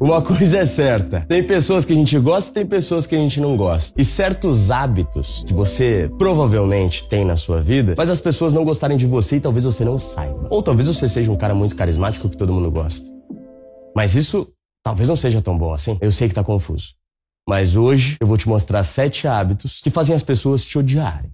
Uma coisa é certa: tem pessoas que a gente gosta e tem pessoas que a gente não gosta. E certos hábitos que você provavelmente tem na sua vida faz as pessoas não gostarem de você e talvez você não saiba. Ou talvez você seja um cara muito carismático que todo mundo gosta. Mas isso talvez não seja tão bom assim. Eu sei que tá confuso. Mas hoje eu vou te mostrar sete hábitos que fazem as pessoas te odiarem.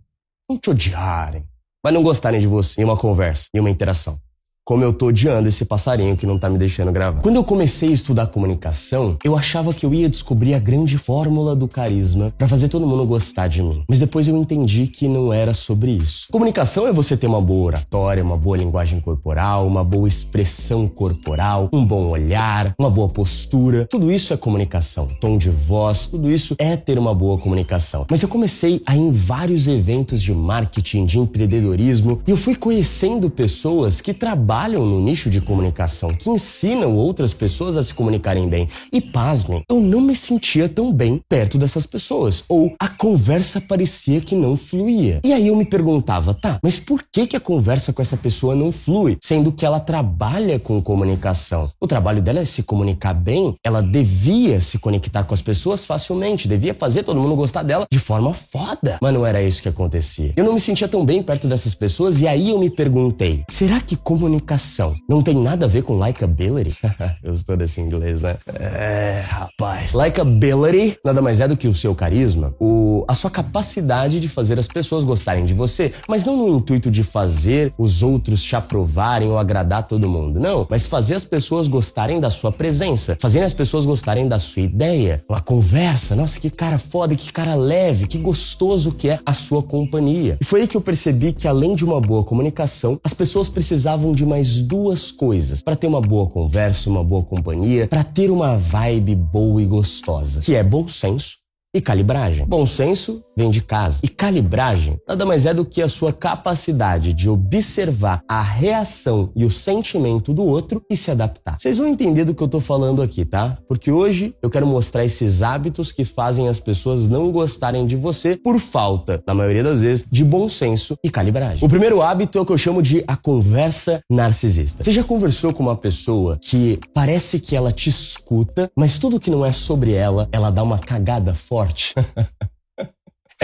Não te odiarem, mas não gostarem de você em uma conversa, em uma interação como eu tô odiando esse passarinho que não tá me deixando gravar. Quando eu comecei a estudar comunicação, eu achava que eu ia descobrir a grande fórmula do carisma para fazer todo mundo gostar de mim. Mas depois eu entendi que não era sobre isso. Comunicação é você ter uma boa oratória, uma boa linguagem corporal, uma boa expressão corporal, um bom olhar, uma boa postura. Tudo isso é comunicação. Tom de voz, tudo isso é ter uma boa comunicação. Mas eu comecei a ir em vários eventos de marketing, de empreendedorismo, e eu fui conhecendo pessoas que trabalham trabalham no nicho de comunicação, que ensinam outras pessoas a se comunicarem bem. E pasmem, eu não me sentia tão bem perto dessas pessoas. Ou a conversa parecia que não fluía. E aí eu me perguntava, tá, mas por que, que a conversa com essa pessoa não flui? Sendo que ela trabalha com comunicação. O trabalho dela é se comunicar bem, ela devia se conectar com as pessoas facilmente, devia fazer todo mundo gostar dela de forma foda. Mas não era isso que acontecia. Eu não me sentia tão bem perto dessas pessoas e aí eu me perguntei, será que comunicação comunicação. Não tem nada a ver com likability. Eu estou desse inglês, né? É, rapaz. Likability nada mais é do que o seu carisma, o, a sua capacidade de fazer as pessoas gostarem de você, mas não no intuito de fazer os outros te aprovarem ou agradar todo mundo. Não, mas fazer as pessoas gostarem da sua presença, fazer as pessoas gostarem da sua ideia, uma conversa. Nossa, que cara foda, que cara leve, que gostoso que é a sua companhia. E foi aí que eu percebi que além de uma boa comunicação, as pessoas precisavam de mais duas coisas. Para ter uma boa conversa, uma boa companhia, para ter uma vibe boa e gostosa, que é bom senso e calibragem. Bom senso vem de casa. E calibragem nada mais é do que a sua capacidade de observar a reação e o sentimento do outro e se adaptar. Vocês vão entender do que eu tô falando aqui, tá? Porque hoje eu quero mostrar esses hábitos que fazem as pessoas não gostarem de você por falta, na maioria das vezes, de bom senso e calibragem. O primeiro hábito é o que eu chamo de a conversa narcisista. Você já conversou com uma pessoa que parece que ela te escuta, mas tudo que não é sobre ela, ela dá uma cagada forte?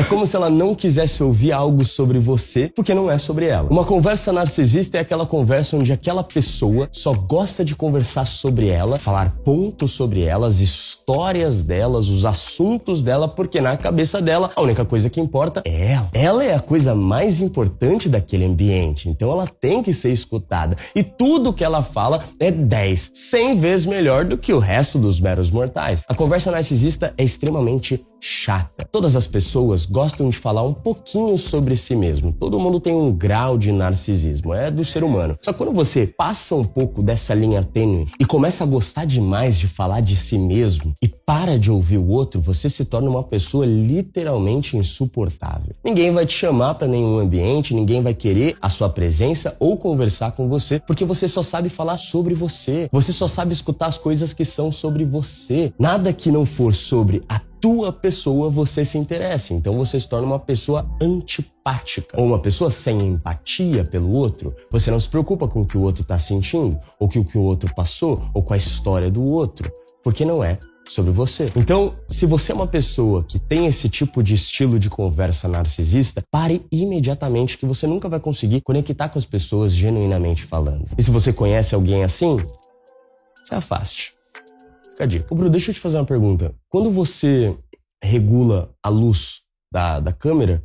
É como se ela não quisesse ouvir algo sobre você porque não é sobre ela. Uma conversa narcisista é aquela conversa onde aquela pessoa só gosta de conversar sobre ela, falar pontos sobre ela, as histórias delas, os assuntos dela, porque na cabeça dela a única coisa que importa é ela. Ela é a coisa mais importante daquele ambiente, então ela tem que ser escutada. E tudo que ela fala é 10, 100 vezes melhor do que o resto dos meros mortais. A conversa narcisista é extremamente chata. Todas as pessoas gostam de falar um pouquinho sobre si mesmo. Todo mundo tem um grau de narcisismo, é do ser humano. Só quando você passa um pouco dessa linha tênue e começa a gostar demais de falar de si mesmo e para de ouvir o outro, você se torna uma pessoa literalmente insuportável. Ninguém vai te chamar para nenhum ambiente, ninguém vai querer a sua presença ou conversar com você, porque você só sabe falar sobre você. Você só sabe escutar as coisas que são sobre você. Nada que não for sobre a tua pessoa você se interessa. Então você se torna uma pessoa antipática ou uma pessoa sem empatia pelo outro. Você não se preocupa com o que o outro está sentindo, ou com o que o outro passou, ou com a história do outro, porque não é sobre você. Então, se você é uma pessoa que tem esse tipo de estilo de conversa narcisista, pare imediatamente que você nunca vai conseguir conectar com as pessoas genuinamente falando. E se você conhece alguém assim, se afaste. Fica a dica. Ô, Bruno, deixa eu te fazer uma pergunta. Quando você regula a luz da, da câmera,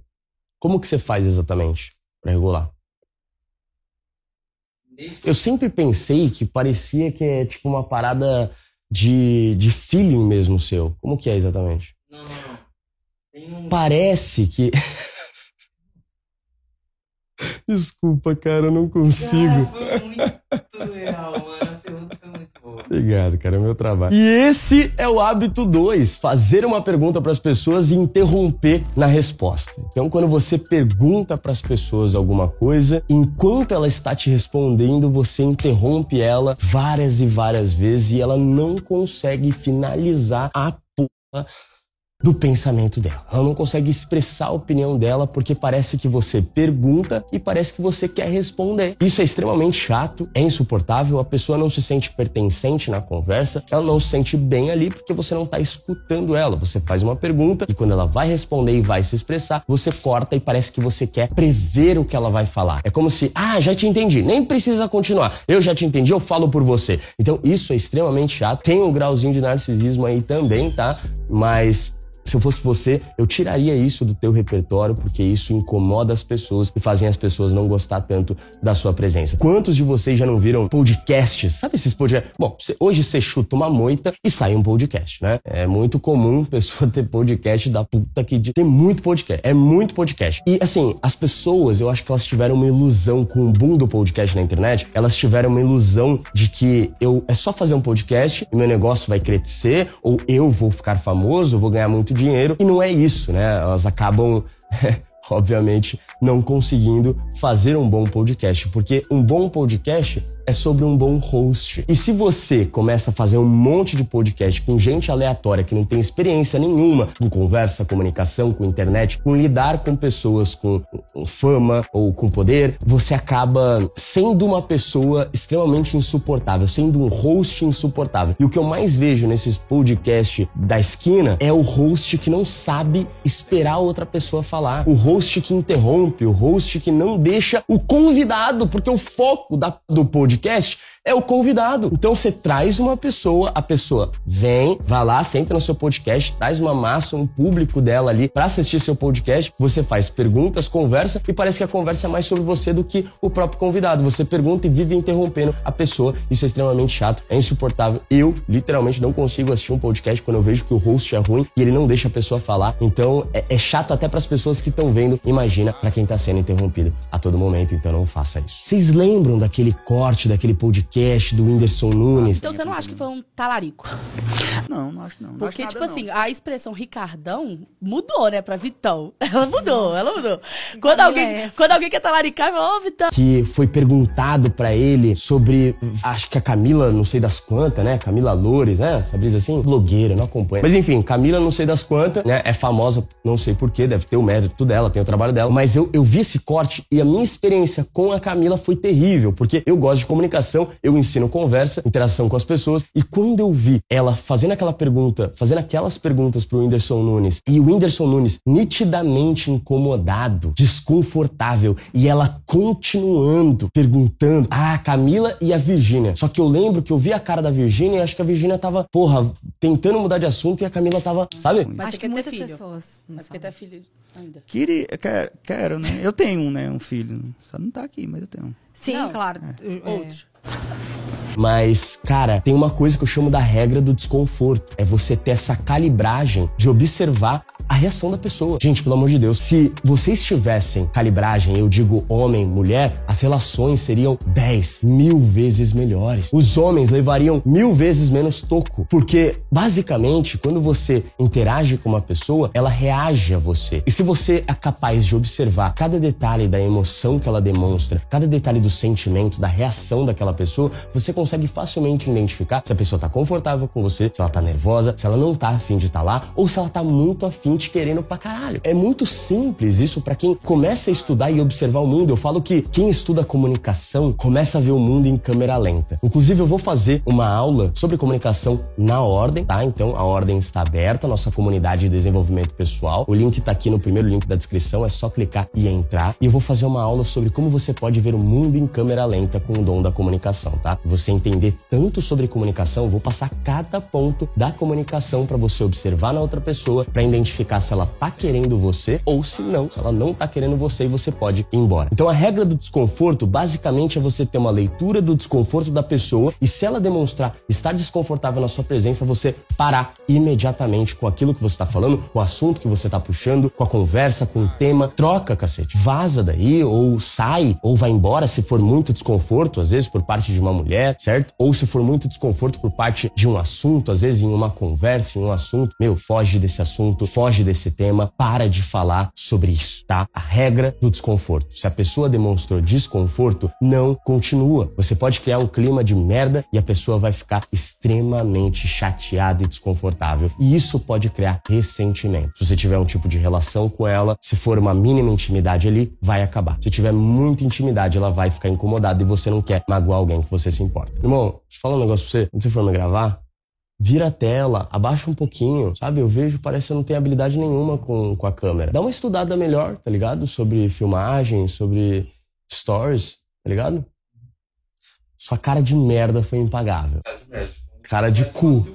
como que você faz exatamente para regular? Eu sempre pensei que parecia que é tipo uma parada de, de feeling mesmo seu. Como que é exatamente? Não, não, não. Um... Parece que. Desculpa, cara, eu não consigo. Cara, foi muito real. Obrigado, cara, é meu trabalho. E esse é o hábito 2, fazer uma pergunta para as pessoas e interromper na resposta. Então, quando você pergunta para as pessoas alguma coisa, enquanto ela está te respondendo, você interrompe ela várias e várias vezes e ela não consegue finalizar a porra do pensamento dela. Ela não consegue expressar a opinião dela porque parece que você pergunta e parece que você quer responder. Isso é extremamente chato, é insuportável, a pessoa não se sente pertencente na conversa, ela não se sente bem ali porque você não está escutando ela. Você faz uma pergunta e quando ela vai responder e vai se expressar, você corta e parece que você quer prever o que ela vai falar. É como se, ah, já te entendi, nem precisa continuar. Eu já te entendi, eu falo por você. Então isso é extremamente chato. Tem um grauzinho de narcisismo aí também, tá? Mas se eu fosse você, eu tiraria isso do teu repertório, porque isso incomoda as pessoas e fazem as pessoas não gostar tanto da sua presença. Quantos de vocês já não viram podcasts? Sabe esses podcasts? Bom, hoje você chuta uma moita e sai um podcast, né? É muito comum pessoa ter podcast da puta que tem muito podcast. É muito podcast. E assim, as pessoas, eu acho que elas tiveram uma ilusão com o boom do podcast na internet. Elas tiveram uma ilusão de que eu é só fazer um podcast e meu negócio vai crescer ou eu vou ficar famoso, vou ganhar muito dinheiro. E não é isso, né? Elas acabam obviamente, não conseguindo fazer um bom podcast, porque um bom podcast é sobre um bom host. E se você começa a fazer um monte de podcast com gente aleatória que não tem experiência nenhuma com conversa, comunicação, com internet, com lidar com pessoas com fama ou com poder, você acaba sendo uma pessoa extremamente insuportável, sendo um host insuportável. E o que eu mais vejo nesses podcasts da esquina é o host que não sabe esperar outra pessoa falar. O host que interrompe, o host que não deixa o convidado, porque o foco da, do podcast é o convidado. Então você traz uma pessoa, a pessoa vem, vai lá, senta no seu podcast, traz uma massa, um público dela ali para assistir seu podcast. Você faz perguntas, conversa e parece que a conversa é mais sobre você do que o próprio convidado. Você pergunta e vive interrompendo a pessoa. Isso é extremamente chato, é insuportável. Eu, literalmente, não consigo assistir um podcast quando eu vejo que o host é ruim e ele não deixa a pessoa falar. Então é, é chato até para as pessoas que estão vendo. Imagina para quem tá sendo interrompido a todo momento. Então não faça isso. Vocês lembram daquele corte, daquele podcast? do Whindersson Nunes. Então você não acha que foi um talarico? Não, não acho não. não Porque, acho tipo nada, assim, não. a expressão Ricardão mudou, né, pra Vitão. Ela mudou, ela mudou. Quando alguém, é quando alguém quer talaricar, fala, ô, Vitão. Que foi perguntado pra ele sobre, acho que a Camila, não sei das quantas, né? Camila Loures, né? Essa brisa assim? Blogueira, não acompanha. Mas enfim, Camila, não sei das quantas, né? É famosa, não sei porquê, deve ter o mérito dela, tem o trabalho dela. Mas eu, eu vi esse corte e a minha experiência com a Camila foi terrível, porque eu gosto de comunicação, eu ensino conversa, interação com as pessoas. E quando eu vi ela fazendo aquela pergunta, fazendo aquelas perguntas pro Whindersson Nunes, e o Whindersson Nunes nitidamente incomodado, desconfortável, e ela continuando perguntando a Camila e a Virgínia. Só que eu lembro que eu vi a cara da Virgínia e acho que a Virgínia tava, porra, tentando mudar de assunto e a Camila tava, sabe? Mas Acho que ter muitas filho. pessoas Mas sabem. ter filho ainda. Queria, quero, quero, né? Eu tenho um, né? Um filho. Só não tá aqui, mas eu tenho. um. Sim, Não. claro. É. Outro. Mas, cara, tem uma coisa que eu chamo da regra do desconforto. É você ter essa calibragem de observar a reação da pessoa. Gente, pelo amor de Deus, se vocês tivessem calibragem, eu digo homem, mulher, as relações seriam 10 mil vezes melhores. Os homens levariam mil vezes menos toco. Porque, basicamente, quando você interage com uma pessoa, ela reage a você. E se você é capaz de observar cada detalhe da emoção que ela demonstra, cada detalhe do sentimento, da reação daquela pessoa, você consegue facilmente identificar se a pessoa tá confortável com você, se ela tá nervosa, se ela não tá afim de estar lá, ou se ela tá muito afim te querendo pra caralho. É muito simples isso pra quem começa a estudar e observar o mundo. Eu falo que quem estuda comunicação começa a ver o mundo em câmera lenta. Inclusive, eu vou fazer uma aula sobre comunicação na ordem, tá? Então, a ordem está aberta, nossa comunidade de desenvolvimento pessoal. O link tá aqui no primeiro link da descrição, é só clicar e entrar. E eu vou fazer uma aula sobre como você pode ver o mundo em câmera lenta com o dom da comunicação, tá? Você entender tanto sobre comunicação, vou passar cada ponto da comunicação para você observar na outra pessoa, para identificar se ela tá querendo você ou se não, se ela não tá querendo você e você pode ir embora. Então a regra do desconforto basicamente é você ter uma leitura do desconforto da pessoa e se ela demonstrar estar desconfortável na sua presença, você parar imediatamente com aquilo que você tá falando, com o assunto que você tá puxando, com a conversa, com o tema, troca, cacete. Vaza daí ou sai ou vai embora se for muito desconforto, às vezes por parte de uma mulher, certo? Ou se for muito desconforto por parte de um assunto, às vezes em uma conversa, em um assunto, meu, foge desse assunto, foge desse tema, para de falar sobre isso, tá? A regra do desconforto. Se a pessoa demonstrou desconforto, não continua. Você pode criar um clima de merda e a pessoa vai ficar extremamente chateada e desconfortável. E isso pode criar ressentimento. Se você tiver um tipo de relação com ela, se for uma mínima intimidade ali, vai acabar. Se tiver muita intimidade, ela vai ficar incomodada e você não quer magoar alguém que você se importa. Irmão, deixa eu falar um negócio pra você. Quando você for me gravar, vira a tela, abaixa um pouquinho, sabe? Eu vejo, parece que não tem habilidade nenhuma com, com a câmera. Dá uma estudada melhor, tá ligado? Sobre filmagem, sobre stories, tá ligado? Sua cara de merda foi impagável. Cara de cu.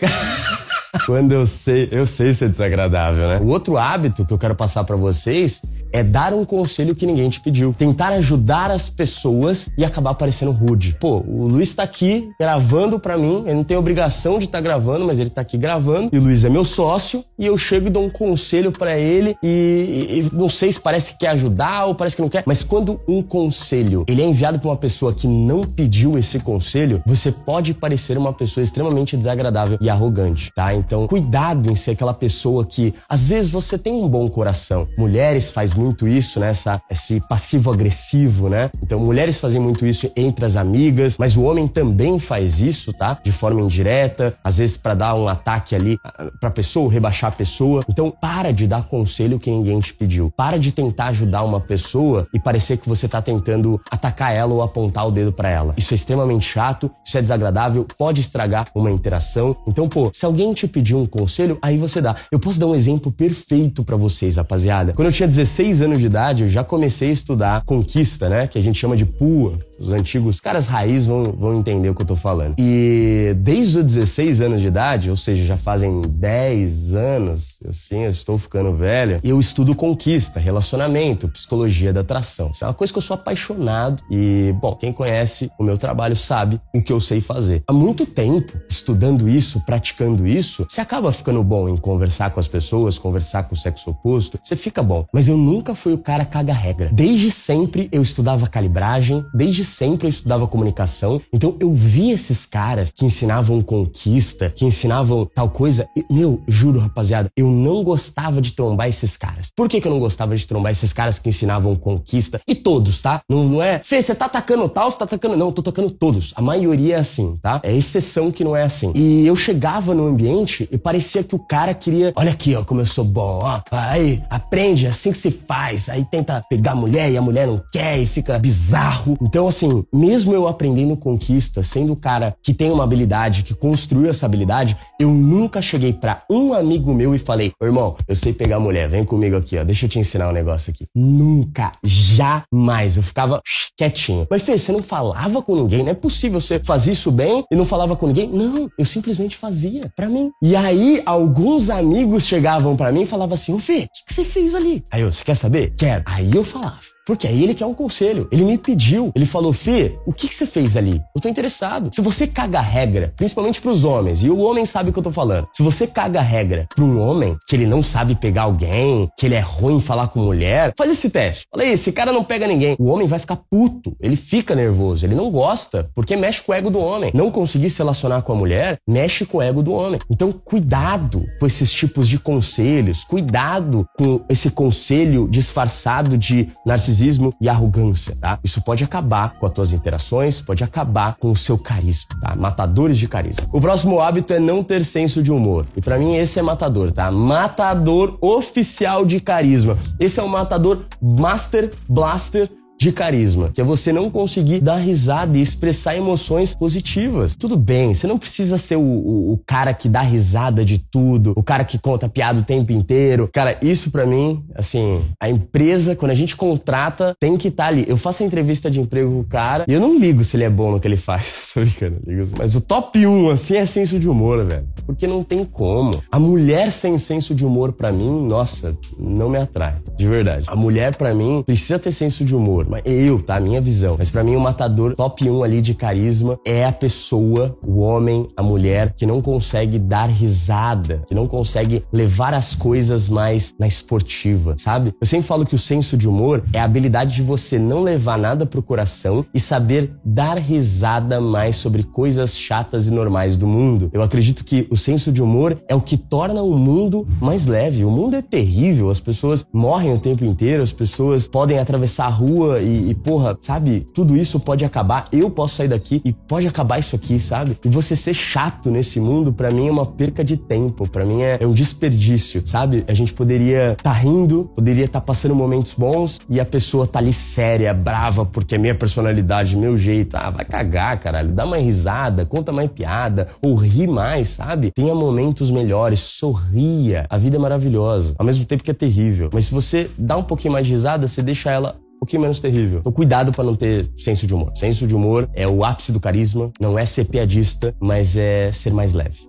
Quando eu sei, eu sei ser desagradável, né? O outro hábito que eu quero passar para vocês é dar um conselho que ninguém te pediu. Tentar ajudar as pessoas e acabar parecendo rude. Pô, o Luiz tá aqui gravando para mim, ele não tem obrigação de estar tá gravando, mas ele tá aqui gravando. E o Luiz é meu sócio e eu chego e dou um conselho para ele e, e, não sei se parece que quer ajudar ou parece que não quer, mas quando um conselho ele é enviado para uma pessoa que não pediu esse conselho, você pode parecer uma pessoa extremamente desagradável e arrogante, tá? Então, cuidado em ser aquela pessoa que às vezes você tem um bom coração. Mulheres faz muito isso, né? Essa, esse passivo agressivo, né? Então, mulheres fazem muito isso entre as amigas, mas o homem também faz isso, tá? De forma indireta, às vezes para dar um ataque ali pra pessoa, rebaixar a pessoa. Então, para de dar conselho que ninguém te pediu. Para de tentar ajudar uma pessoa e parecer que você tá tentando atacar ela ou apontar o dedo para ela. Isso é extremamente chato, isso é desagradável, pode estragar uma interação. Então, pô, se alguém te pedir um conselho, aí você dá. Eu posso dar um exemplo perfeito para vocês, rapaziada. Quando eu tinha 16 16 anos de idade, eu já comecei a estudar conquista, né? Que a gente chama de pua. Os antigos caras raiz vão, vão entender o que eu tô falando. E desde os 16 anos de idade, ou seja, já fazem 10 anos, assim, eu estou ficando velho, eu estudo conquista, relacionamento, psicologia da atração. Isso é uma coisa que eu sou apaixonado e, bom, quem conhece o meu trabalho sabe o que eu sei fazer. Há muito tempo, estudando isso, praticando isso, você acaba ficando bom em conversar com as pessoas, conversar com o sexo oposto, você fica bom. Mas eu nunca fui o cara caga-regra. Desde sempre eu estudava calibragem, desde sempre eu estudava comunicação. Então eu vi esses caras que ensinavam conquista, que ensinavam tal coisa. E, meu, juro, rapaziada, eu não gostava de trombar esses caras. Por que, que eu não gostava de trombar esses caras que ensinavam conquista? E todos, tá? Não, não é, Fê, você tá atacando tal, você tá atacando. Não, eu tô tocando todos. A maioria é assim, tá? É exceção que não é assim. E eu chegava no ambiente e parecia que o cara queria. Olha aqui, ó, como eu sou bom, ó. Aí, aprende, é assim que se faz. Aí tenta pegar a mulher e a mulher não quer e fica bizarro. Então, assim, mesmo eu aprendendo conquista, sendo o cara que tem uma habilidade, que construiu essa habilidade, eu nunca cheguei para um amigo meu e falei: irmão, eu sei pegar mulher, vem comigo aqui, ó, deixa eu te ensinar um negócio aqui. Nunca, jamais. Eu ficava quietinho. Mas Fê, você não falava com ninguém? Não é possível você fazer isso bem e não falava com ninguém? Não, eu simplesmente fazia para mim. E aí, alguns amigos chegavam para mim e falavam assim: ô Fê, o que, que você fez ali? Aí eu, você quer saber? Quero. Aí eu falava. Porque aí ele quer um conselho. Ele me pediu. Ele falou, Fê, o que, que você fez ali? Eu tô interessado. Se você caga a regra, principalmente pros homens, e o homem sabe o que eu tô falando. Se você caga a regra pra um homem que ele não sabe pegar alguém, que ele é ruim em falar com mulher, faz esse teste. Fala aí, esse cara não pega ninguém. O homem vai ficar puto. Ele fica nervoso. Ele não gosta, porque mexe com o ego do homem. Não conseguir se relacionar com a mulher, mexe com o ego do homem. Então, cuidado com esses tipos de conselhos. Cuidado com esse conselho disfarçado de narcisismo narcisismo e arrogância, tá? Isso pode acabar com as tuas interações, pode acabar com o seu carisma, tá? Matadores de carisma. O próximo hábito é não ter senso de humor. E para mim esse é matador, tá? Matador oficial de carisma. Esse é o matador Master Blaster de carisma, que é você não conseguir dar risada e expressar emoções positivas. Tudo bem, você não precisa ser o, o, o cara que dá risada de tudo, o cara que conta piada o tempo inteiro. Cara, isso para mim, assim, a empresa, quando a gente contrata, tem que estar tá ali. Eu faço a entrevista de emprego com o cara e eu não ligo se ele é bom no que ele faz. Tô brincando, ligo. Mas o top 1, assim, é senso de humor, velho. Porque não tem como. A mulher sem senso de humor, para mim, nossa, não me atrai. De verdade. A mulher, para mim, precisa ter senso de humor Mas eu, tá? Minha visão. Mas para mim o matador top 1 ali de carisma é a pessoa, o homem, a mulher que não consegue dar risada, que não consegue levar as coisas mais na esportiva, sabe? Eu sempre falo que o senso de humor é a habilidade de você não levar nada pro coração e saber dar risada mais sobre coisas chatas e normais do mundo. Eu acredito que o senso de humor é o que torna o mundo mais leve. O mundo é terrível, as pessoas morrem o tempo inteiro, as pessoas podem atravessar a rua e, e porra, sabe? Tudo isso pode acabar. Eu posso sair daqui e pode acabar isso aqui, sabe? E você ser chato nesse mundo, para mim, é uma perca de tempo. para mim, é, é, um desperdício, sabe? A gente poderia tá rindo, poderia estar tá passando momentos bons e a pessoa tá ali séria, brava, porque é minha personalidade, meu jeito. Ah, vai cagar, caralho. Dá uma risada, conta mais piada, ou ri mais, sabe? Tenha momentos melhores, sorria. A vida é maravilhosa, ao mesmo tempo que é terrível. Mas se você dá um pouquinho mais de risada, você deixa ela um pouquinho menos terrível. Então, cuidado para não ter senso de humor. Senso de humor é o ápice do carisma, não é ser piadista, mas é ser mais leve.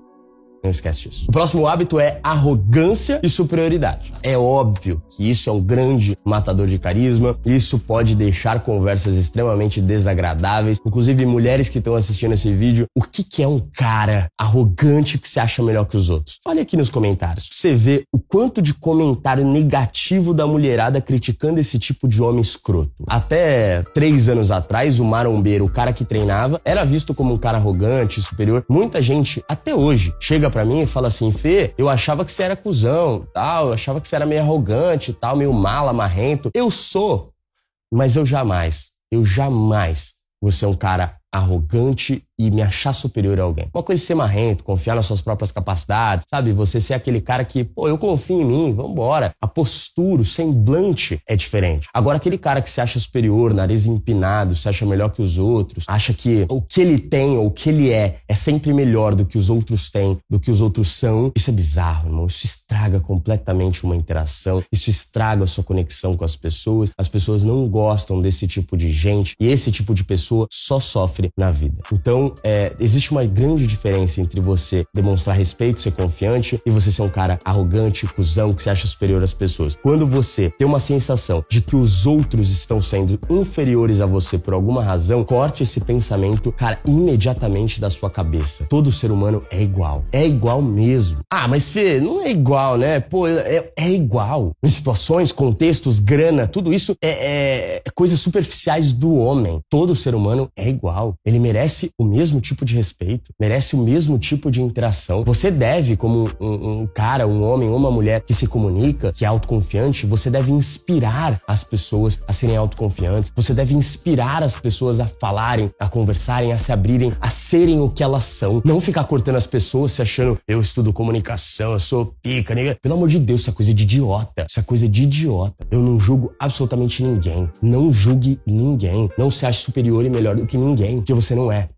Não esquece disso. O próximo hábito é arrogância e superioridade. É óbvio que isso é um grande matador de carisma. Isso pode deixar conversas extremamente desagradáveis. Inclusive, mulheres que estão assistindo esse vídeo, o que, que é um cara arrogante que se acha melhor que os outros? Fale aqui nos comentários. Você vê o quanto de comentário negativo da mulherada criticando esse tipo de homem escroto. Até três anos atrás, o marombeiro, o cara que treinava, era visto como um cara arrogante, superior. Muita gente, até hoje, chega chega para mim e fala assim, Fê, eu achava que você era cuzão, tal, eu achava que você era meio arrogante, tal, meio mala, marrento. Eu sou, mas eu jamais, eu jamais vou ser um cara arrogante e me achar superior a alguém. Uma coisa é ser marrento, confiar nas suas próprias capacidades, sabe? Você ser aquele cara que, pô, eu confio em mim, vambora. A postura, o semblante é diferente. Agora, aquele cara que se acha superior, nariz empinado, se acha melhor que os outros, acha que o que ele tem ou o que ele é é sempre melhor do que os outros têm, do que os outros são, isso é bizarro, irmão. Isso estraga completamente uma interação, isso estraga a sua conexão com as pessoas. As pessoas não gostam desse tipo de gente e esse tipo de pessoa só sofre na vida. Então, é, existe uma grande diferença entre você demonstrar respeito, ser confiante e você ser um cara arrogante, cuzão, que se acha superior às pessoas. Quando você tem uma sensação de que os outros estão sendo inferiores a você por alguma razão, corte esse pensamento, cara, imediatamente da sua cabeça. Todo ser humano é igual. É igual mesmo. Ah, mas Fê, não é igual, né? Pô, é, é igual. Situações, contextos, grana, tudo isso é, é, é coisas superficiais do homem. Todo ser humano é igual. Ele merece o mesmo mesmo tipo de respeito, merece o mesmo tipo de interação. Você deve, como um, um cara, um homem, uma mulher que se comunica, que é autoconfiante, você deve inspirar as pessoas a serem autoconfiantes. Você deve inspirar as pessoas a falarem, a conversarem, a se abrirem, a serem o que elas são. Não ficar cortando as pessoas se achando eu estudo comunicação, eu sou pica, nega. Pelo amor de Deus, isso é coisa de idiota. Isso é coisa de idiota. Eu não julgo absolutamente ninguém. Não julgue ninguém. Não se ache superior e melhor do que ninguém, porque você não é.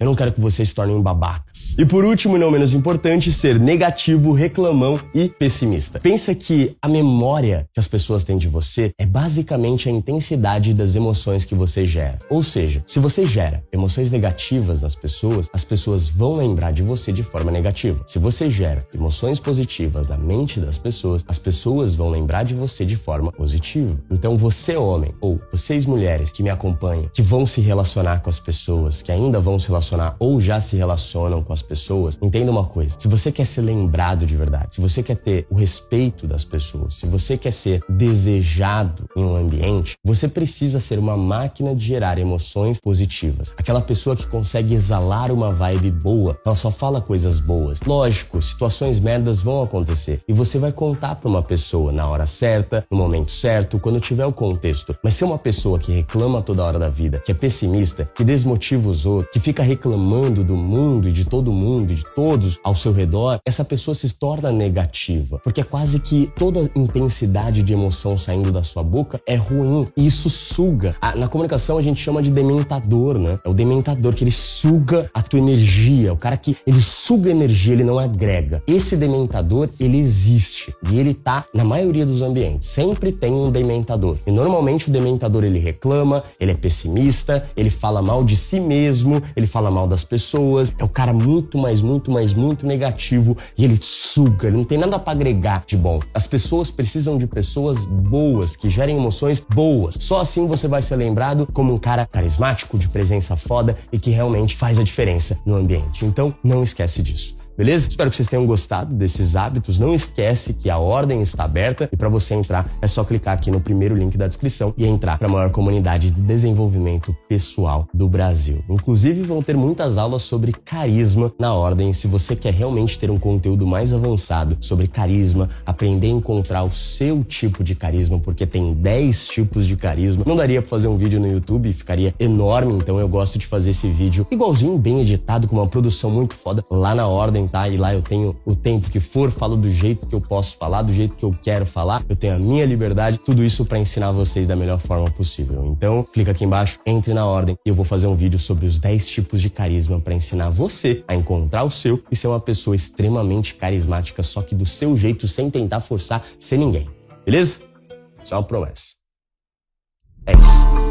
Eu não quero que vocês se tornem babacas. E por último, e não menos importante, ser negativo, reclamão e pessimista. Pensa que a memória que as pessoas têm de você é basicamente a intensidade das emoções que você gera. Ou seja, se você gera emoções negativas nas pessoas, as pessoas vão lembrar de você de forma negativa. Se você gera emoções positivas na mente das pessoas, as pessoas vão lembrar de você de forma positiva. Então, você homem ou vocês mulheres que me acompanham, que vão se relacionar com as pessoas, que ainda vão se relacionar relacionar ou já se relacionam com as pessoas, entenda uma coisa: se você quer ser lembrado de verdade, se você quer ter o respeito das pessoas, se você quer ser desejado em um ambiente, você precisa ser uma máquina de gerar emoções positivas. Aquela pessoa que consegue exalar uma vibe boa, ela só fala coisas boas. Lógico, situações merdas vão acontecer e você vai contar para uma pessoa na hora certa, no momento certo, quando tiver o contexto. Mas se é uma pessoa que reclama toda hora da vida, que é pessimista, que desmotiva os outros, que fica do mundo e de todo mundo e de todos ao seu redor, essa pessoa se torna negativa, porque é quase que toda intensidade de emoção saindo da sua boca é ruim e isso suga. Na comunicação a gente chama de dementador, né? É o dementador que ele suga a tua energia, o cara que ele suga energia, ele não agrega. Esse dementador, ele existe e ele tá na maioria dos ambientes. Sempre tem um dementador. E normalmente o dementador ele reclama, ele é pessimista, ele fala mal de si mesmo, ele fala fala mal das pessoas, é o cara muito mais, muito mais, muito negativo e ele suga, ele não tem nada para agregar de bom. As pessoas precisam de pessoas boas, que gerem emoções boas. Só assim você vai ser lembrado como um cara carismático, de presença foda e que realmente faz a diferença no ambiente. Então, não esquece disso. Beleza? Espero que vocês tenham gostado desses hábitos. Não esquece que a ordem está aberta e para você entrar é só clicar aqui no primeiro link da descrição e entrar para a maior comunidade de desenvolvimento pessoal do Brasil. Inclusive vão ter muitas aulas sobre carisma na ordem. Se você quer realmente ter um conteúdo mais avançado sobre carisma, aprender a encontrar o seu tipo de carisma, porque tem 10 tipos de carisma. Não daria para fazer um vídeo no YouTube, ficaria enorme, então eu gosto de fazer esse vídeo igualzinho, bem editado, com uma produção muito foda lá na ordem e lá eu tenho o tempo que for, falo do jeito que eu posso falar, do jeito que eu quero falar, eu tenho a minha liberdade, tudo isso para ensinar vocês da melhor forma possível. Então, clica aqui embaixo, entre na ordem e eu vou fazer um vídeo sobre os 10 tipos de carisma para ensinar você a encontrar o seu e ser uma pessoa extremamente carismática, só que do seu jeito, sem tentar forçar ser ninguém. Beleza? Isso é uma promessa. É isso.